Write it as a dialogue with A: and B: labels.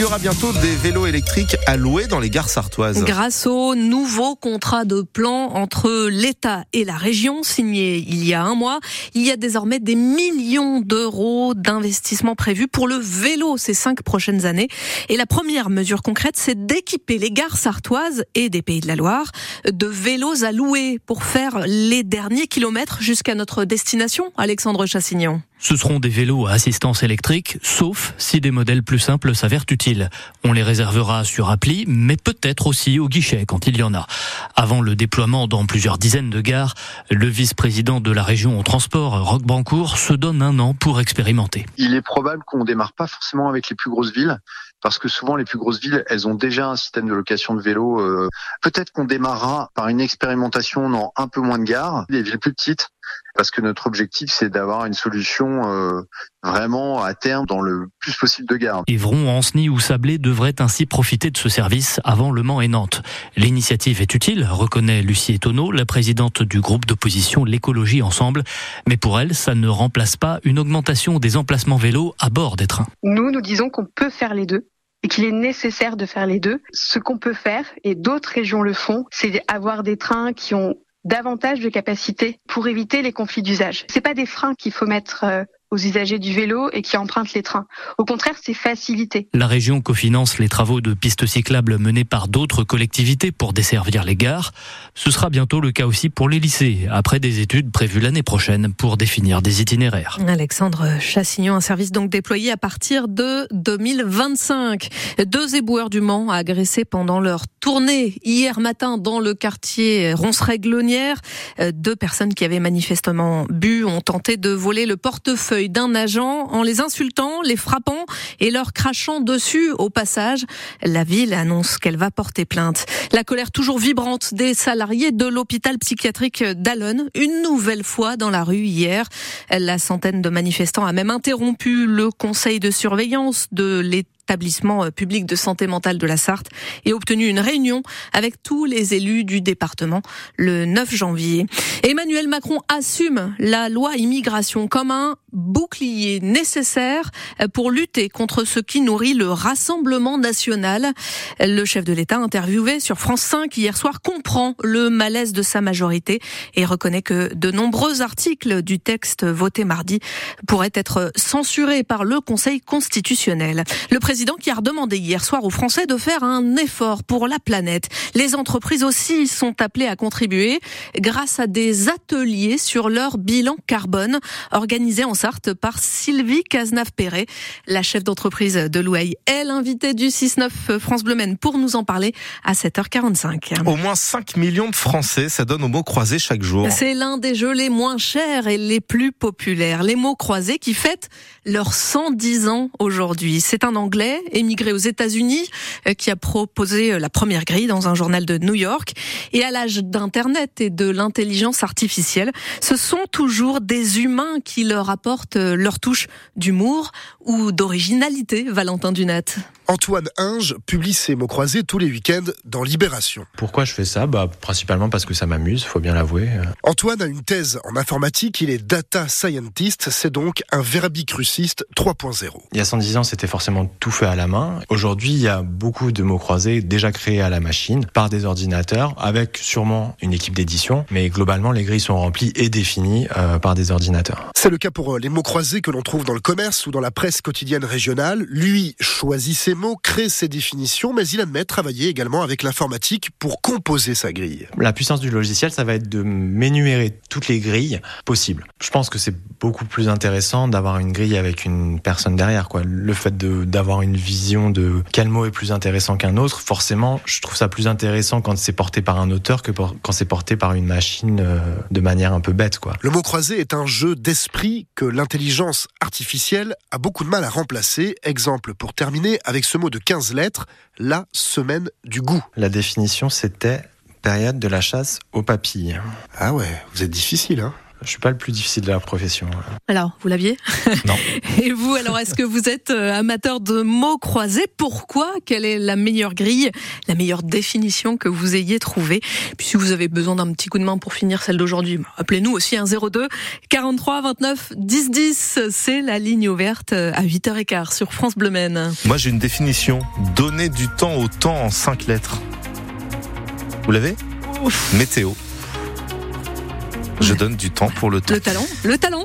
A: Il y aura bientôt des vélos électriques à louer dans les gares sartoises.
B: Grâce au nouveau contrat de plan entre l'État et la région signé il y a un mois, il y a désormais des millions d'euros d'investissement prévus pour le vélo ces cinq prochaines années. Et la première mesure concrète, c'est d'équiper les gares sartoises et des Pays de la Loire de vélos à louer pour faire les derniers kilomètres jusqu'à notre destination, Alexandre Chassignon.
C: Ce seront des vélos à assistance électrique, sauf si des modèles plus simples s'avèrent utiles. On les réservera sur appli, mais peut-être aussi au guichet quand il y en a. Avant le déploiement dans plusieurs dizaines de gares, le vice-président de la région au transport, Roch Bancourt, se donne un an pour expérimenter.
D: Il est probable qu'on démarre pas forcément avec les plus grosses villes, parce que souvent les plus grosses villes, elles ont déjà un système de location de vélos. Euh, peut-être qu'on démarrera par une expérimentation dans un peu moins de gares, des villes plus petites, parce que notre objectif c'est d'avoir une solution euh, vraiment à terme dans le plus possible de gares.
C: Évron, Ancenis ou Sablé devraient ainsi profiter de ce service avant Le Mans et Nantes. L'initiative est utile, reconnaît Lucie Etonneau, la présidente du groupe d'opposition L'écologie ensemble, mais pour elle, ça ne remplace pas une augmentation des emplacements vélos à bord des trains.
E: Nous, nous disons qu'on peut faire les deux et qu'il est nécessaire de faire les deux. Ce qu'on peut faire, et d'autres régions le font, c'est avoir des trains qui ont davantage de capacité pour éviter les conflits d'usage. C'est pas des freins qu'il faut mettre euh, aux usagers du vélo et qui empruntent les trains. Au contraire, c'est facilité.
C: La région cofinance les travaux de pistes cyclables menés par d'autres collectivités pour desservir les gares. Ce sera bientôt le cas aussi pour les lycées, après des études prévues l'année prochaine pour définir des itinéraires.
B: Alexandre Chassignon, un service donc déployé à partir de 2025. Deux éboueurs du Mans agressés pendant leur tournée hier matin dans le quartier Ronceret-Glonnière. Deux personnes qui avaient manifestement bu ont tenté de voler le portefeuille d'un agent en les insultant, les frappant et leur crachant dessus au passage. La ville annonce qu'elle va porter plainte. La colère toujours vibrante des salariés de l'hôpital psychiatrique d'Alonne, une nouvelle fois dans la rue hier. La centaine de manifestants a même interrompu le conseil de surveillance de l'État établissement euh, public de santé mentale de la Sarthe et obtenu une réunion avec tous les élus du département le 9 janvier. Emmanuel Macron assume la loi immigration comme un bouclier nécessaire euh, pour lutter contre ce qui nourrit le Rassemblement national. Le chef de l'État interviewé sur France 5 hier soir comprend le malaise de sa majorité et reconnaît que de nombreux articles du texte voté mardi pourraient être censurés par le Conseil constitutionnel. Le président président qui a redemandé hier soir aux Français de faire un effort pour la planète. Les entreprises aussi sont appelées à contribuer grâce à des ateliers sur leur bilan carbone organisés en Sarthe par Sylvie Cazenave-Perret, la chef d'entreprise de Louaille. Elle, invitée du 6-9 France Bleu pour nous en parler à 7h45.
A: Au moins 5 millions de Français, ça donne aux mots croisés chaque jour.
B: C'est l'un des jeux les moins chers et les plus populaires. Les mots croisés qui fêtent leurs 110 ans aujourd'hui. C'est un anglais émigré aux États-Unis, euh, qui a proposé euh, la première grille dans un journal de New York. Et à l'âge d'Internet et de l'intelligence artificielle, ce sont toujours des humains qui leur apportent euh, leur touche d'humour ou d'originalité, Valentin Dunat.
F: Antoine Inge publie ses mots croisés tous les week-ends dans Libération.
G: Pourquoi je fais ça? Bah, Principalement parce que ça m'amuse, faut bien l'avouer.
F: Antoine a une thèse en informatique, il est data scientist, c'est donc un verbicruciste 3.0.
G: Il y a 110 ans, c'était forcément tout fait à la main. Aujourd'hui, il y a beaucoup de mots croisés déjà créés à la machine par des ordinateurs, avec sûrement une équipe d'édition, mais globalement, les grilles sont remplies et définies euh, par des ordinateurs.
F: C'est le cas pour euh, les mots croisés que l'on trouve dans le commerce ou dans la presse quotidienne régionale. Lui choisit ses mots, ses définitions, mais il admet travailler également avec l'informatique pour composer sa grille.
G: La puissance du logiciel, ça va être de m'énumérer toutes les grilles possibles. Je pense que c'est beaucoup plus intéressant d'avoir une grille avec une personne derrière. Quoi. Le fait d'avoir une vision de quel mot est plus intéressant qu'un autre, forcément, je trouve ça plus intéressant quand c'est porté par un auteur que quand c'est porté par une machine euh, de manière un peu bête. Quoi.
F: Le mot croisé est un jeu d'esprit que l'intelligence artificielle a beaucoup de mal à remplacer. Exemple pour terminer avec ce mot de 15 lettres, la semaine du goût.
G: La définition, c'était période de la chasse aux papilles.
F: Ah ouais, vous êtes difficile, hein
G: Je suis pas le plus difficile de la profession.
B: Alors, vous l'aviez
G: Non.
B: Et vous, alors, est-ce que vous êtes euh, amateur de mots croisés? Pourquoi? Quelle est la meilleure grille, la meilleure définition que vous ayez trouvée? Puis si vous avez besoin d'un petit coup de main pour finir celle d'aujourd'hui, appelez-nous aussi un 02 43 29 10 10. C'est la ligne ouverte euh, à 8h15 sur France Bleu Maine.
A: Moi, j'ai une définition. Donner du temps au temps en cinq lettres. Vous l'avez? Météo. Je donne du temps pour le temps.
B: Le talent Le talent